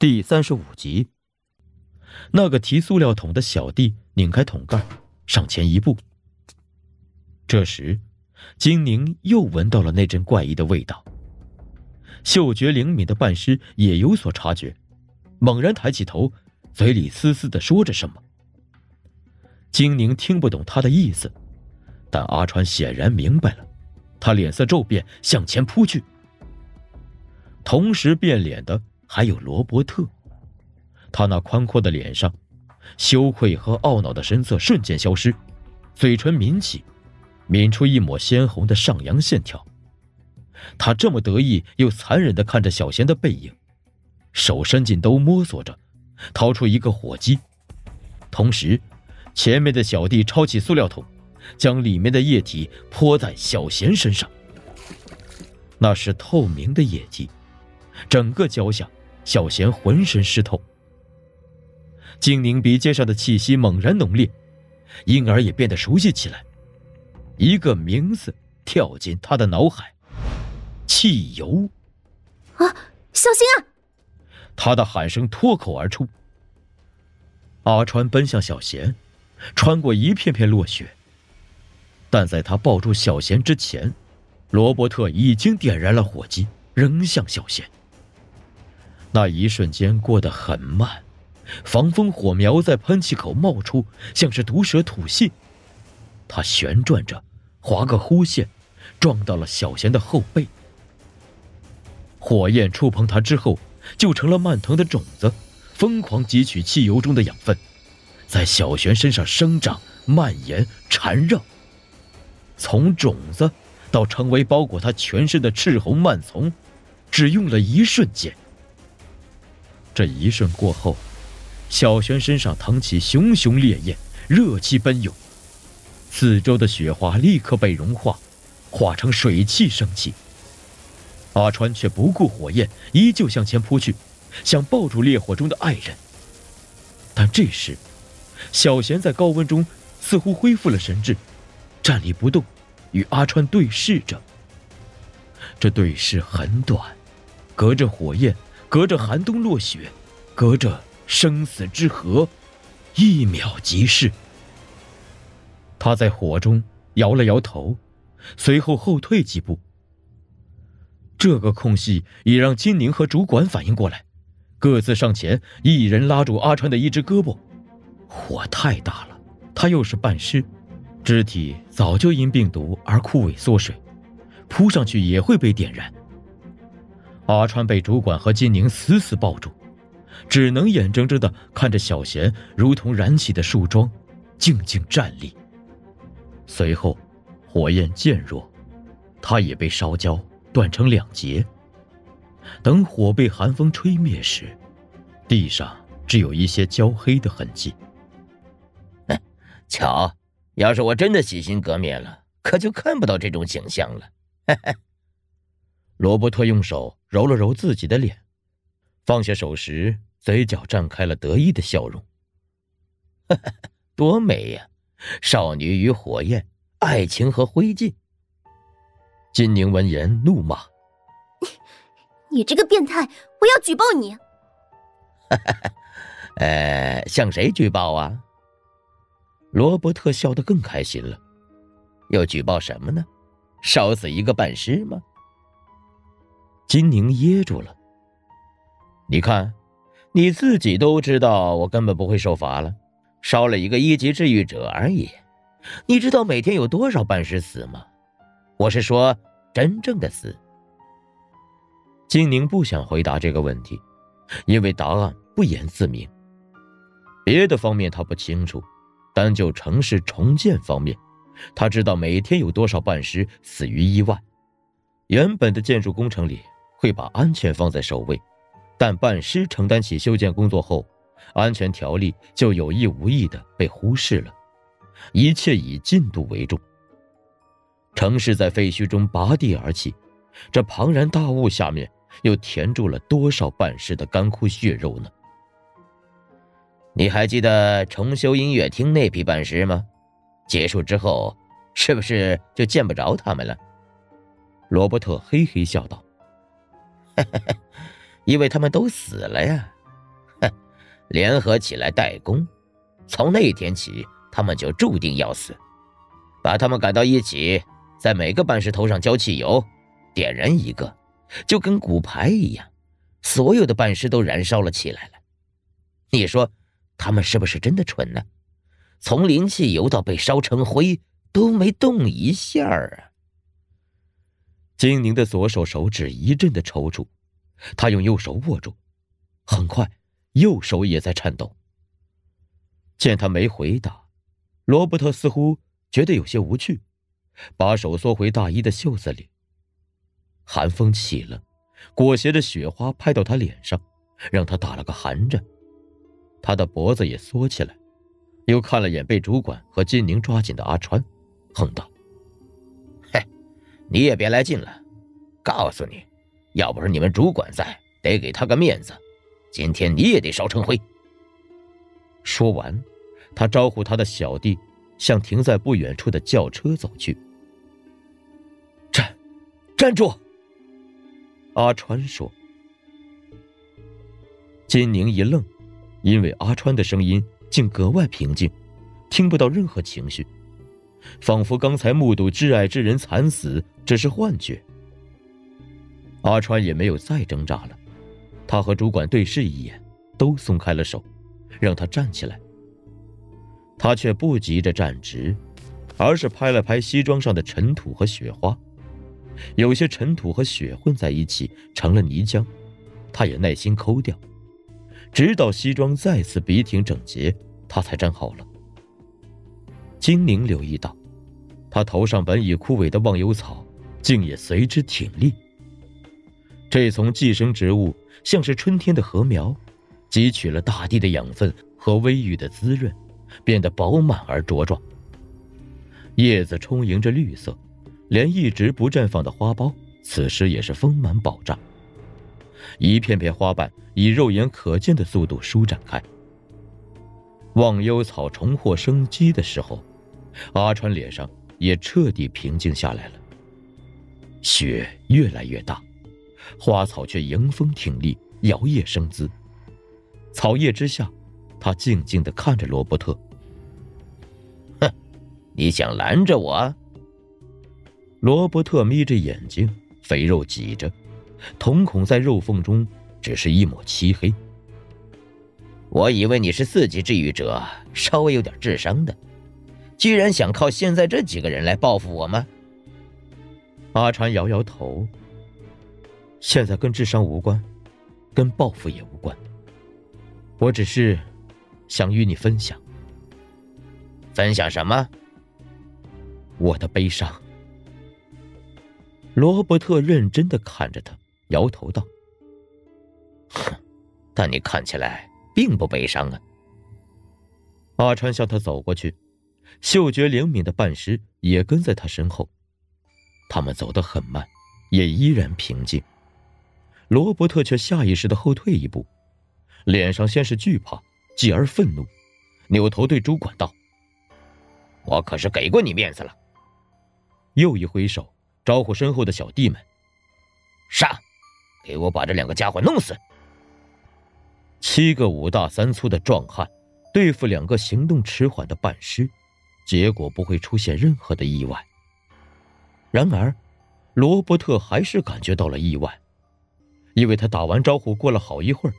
第三十五集。那个提塑料桶的小弟拧开桶盖，上前一步。这时，金宁又闻到了那阵怪异的味道。嗅觉灵敏的半尸也有所察觉，猛然抬起头，嘴里嘶嘶的说着什么。金宁听不懂他的意思，但阿川显然明白了，他脸色骤变，向前扑去。同时变脸的还有罗伯特，他那宽阔的脸上，羞愧和懊恼的神色瞬间消失，嘴唇抿起，抿出一抹鲜红的上扬线条。他这么得意又残忍的看着小贤的背影，手伸进兜摸索着，掏出一个火机，同时，前面的小弟抄起塑料桶，将里面的液体泼在小贤身上。那是透明的液体，整个脚下，小贤浑身湿透。金宁鼻尖上的气息猛然浓烈，因而也变得熟悉起来，一个名字跳进他的脑海。汽油，啊！小心啊！他的喊声脱口而出。阿川奔向小贤，穿过一片片落雪。但在他抱住小贤之前，罗伯特已经点燃了火机，扔向小贤。那一瞬间过得很慢，防风火苗在喷气口冒出，像是毒蛇吐信。他旋转着，划个弧线，撞到了小贤的后背。火焰触碰它之后，就成了蔓藤的种子，疯狂汲取汽油中的养分，在小璇身上生长、蔓延、缠绕。从种子到成为包裹他全身的赤红蔓丛，只用了一瞬间。这一瞬过后，小璇身上腾起熊熊烈焰，热气奔涌，四周的雪花立刻被融化，化成水汽升起。阿川却不顾火焰，依旧向前扑去，想抱住烈火中的爱人。但这时，小贤在高温中似乎恢复了神智，站立不动，与阿川对视着。这对视很短，隔着火焰，隔着寒冬落雪，隔着生死之河，一秒即逝。他在火中摇了摇头，随后后退几步。这个空隙也让金宁和主管反应过来，各自上前，一人拉住阿川的一只胳膊。火太大了，他又是半尸，肢体早就因病毒而枯萎缩水，扑上去也会被点燃。阿川被主管和金宁死死抱住，只能眼睁睁的看着小贤如同燃起的树桩，静静站立。随后，火焰渐弱，他也被烧焦。断成两截。等火被寒风吹灭时，地上只有一些焦黑的痕迹。巧，要是我真的洗心革面了，可就看不到这种景象了。罗伯特用手揉了揉自己的脸，放下手时，嘴角绽开了得意的笑容。多美呀！少女与火焰，爱情和灰烬。金宁闻言怒骂：“ 你这个变态，我要举报你！”哈哈，呃，向谁举报啊？罗伯特笑得更开心了。要举报什么呢？烧死一个半尸吗？金宁噎住了。你看，你自己都知道，我根本不会受罚了，烧了一个一级治愈者而已。你知道每天有多少半尸死吗？我是说。真正的死，金宁不想回答这个问题，因为答案不言自明。别的方面他不清楚，单就城市重建方面，他知道每天有多少半尸死于意外。原本的建筑工程里会把安全放在首位，但半尸承担起修建工作后，安全条例就有意无意的被忽视了，一切以进度为重。城市在废墟中拔地而起，这庞然大物下面又填住了多少半尸的干枯血肉呢？你还记得重修音乐厅那批半尸吗？结束之后，是不是就见不着他们了？罗伯特嘿嘿笑道：“ 因为他们都死了呀。联合起来代工。从那天起，他们就注定要死。把他们赶到一起，在每个办事头上浇汽油，点燃一个，就跟骨牌一样，所有的办事都燃烧了起来了。你说，他们是不是真的蠢呢？从淋汽油到被烧成灰，都没动一下啊！金宁的左手手指一阵的抽搐，他用右手握住，很快，右手也在颤抖。见他没回答，罗伯特似乎觉得有些无趣，把手缩回大衣的袖子里。寒风起了，裹挟着雪花拍到他脸上，让他打了个寒颤。他的脖子也缩起来，又看了眼被主管和金宁抓紧的阿川，哼道：“，你也别来劲了。告诉你，要不是你们主管在，得给他个面子，今天你也得烧成灰。”说完，他招呼他的小弟向停在不远处的轿车走去。站，站住！阿川说。金宁一愣，因为阿川的声音竟格外平静，听不到任何情绪，仿佛刚才目睹挚爱之人惨死只是幻觉。阿川也没有再挣扎了，他和主管对视一眼，都松开了手。让他站起来，他却不急着站直，而是拍了拍西装上的尘土和雪花，有些尘土和雪混在一起成了泥浆，他也耐心抠掉，直到西装再次笔挺整洁，他才站好了。金宁留意到，他头上本已枯萎的忘忧草，竟也随之挺立。这丛寄生植物像是春天的禾苗。汲取了大地的养分和微雨的滋润，变得饱满而茁壮。叶子充盈着绿色，连一直不绽放的花苞，此时也是丰满饱胀。一片片花瓣以肉眼可见的速度舒展开。忘忧草重获生机的时候，阿川脸上也彻底平静下来了。雪越来越大，花草却迎风挺立，摇曳生姿。草叶之下，他静静的看着罗伯特。哼，你想拦着我？罗伯特眯着眼睛，肥肉挤着，瞳孔在肉缝中只是一抹漆黑。我以为你是四级治愈者，稍微有点智商的，居然想靠现在这几个人来报复我吗？阿川摇摇头。现在跟智商无关，跟报复也无关。我只是想与你分享，分享什么？我的悲伤。罗伯特认真的看着他，摇头道：“哼，但你看起来并不悲伤啊。”阿川向他走过去，嗅觉灵敏的半师也跟在他身后。他们走得很慢，也依然平静。罗伯特却下意识的后退一步。脸上先是惧怕，继而愤怒，扭头对主管道：“我可是给过你面子了。”又一挥手，招呼身后的小弟们：“杀！给我把这两个家伙弄死！”七个五大三粗的壮汉对付两个行动迟缓的半尸，结果不会出现任何的意外。然而，罗伯特还是感觉到了意外，因为他打完招呼，过了好一会儿。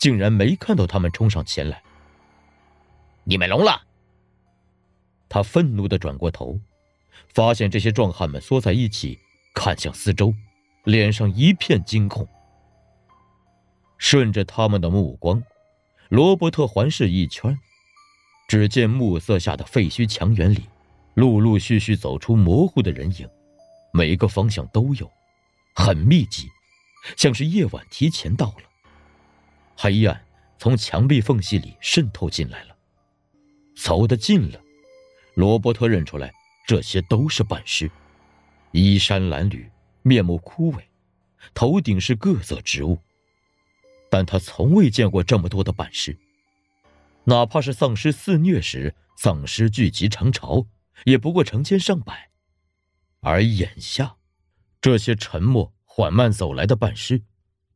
竟然没看到他们冲上前来。你们聋了！他愤怒的转过头，发现这些壮汉们缩在一起，看向四周，脸上一片惊恐。顺着他们的目光，罗伯特环视一圈，只见暮色下的废墟墙垣里，陆陆续续走出模糊的人影，每个方向都有，很密集，像是夜晚提前到了。黑暗从墙壁缝隙里渗透进来了，走得近了，罗伯特认出来，这些都是半尸，衣衫褴褛，面目枯萎，头顶是各色植物。但他从未见过这么多的半尸，哪怕是丧尸肆虐时，丧尸聚集成潮，也不过成千上百，而眼下，这些沉默缓慢走来的半尸。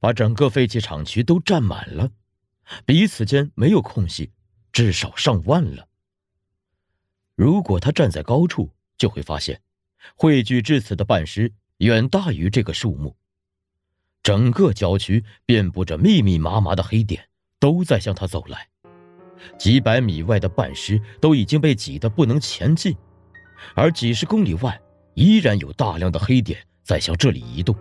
把整个废弃厂区都占满了，彼此间没有空隙，至少上万了。如果他站在高处，就会发现，汇聚至此的半尸远大于这个数目。整个郊区遍布着密密麻麻的黑点，都在向他走来。几百米外的半尸都已经被挤得不能前进，而几十公里外依然有大量的黑点在向这里移动。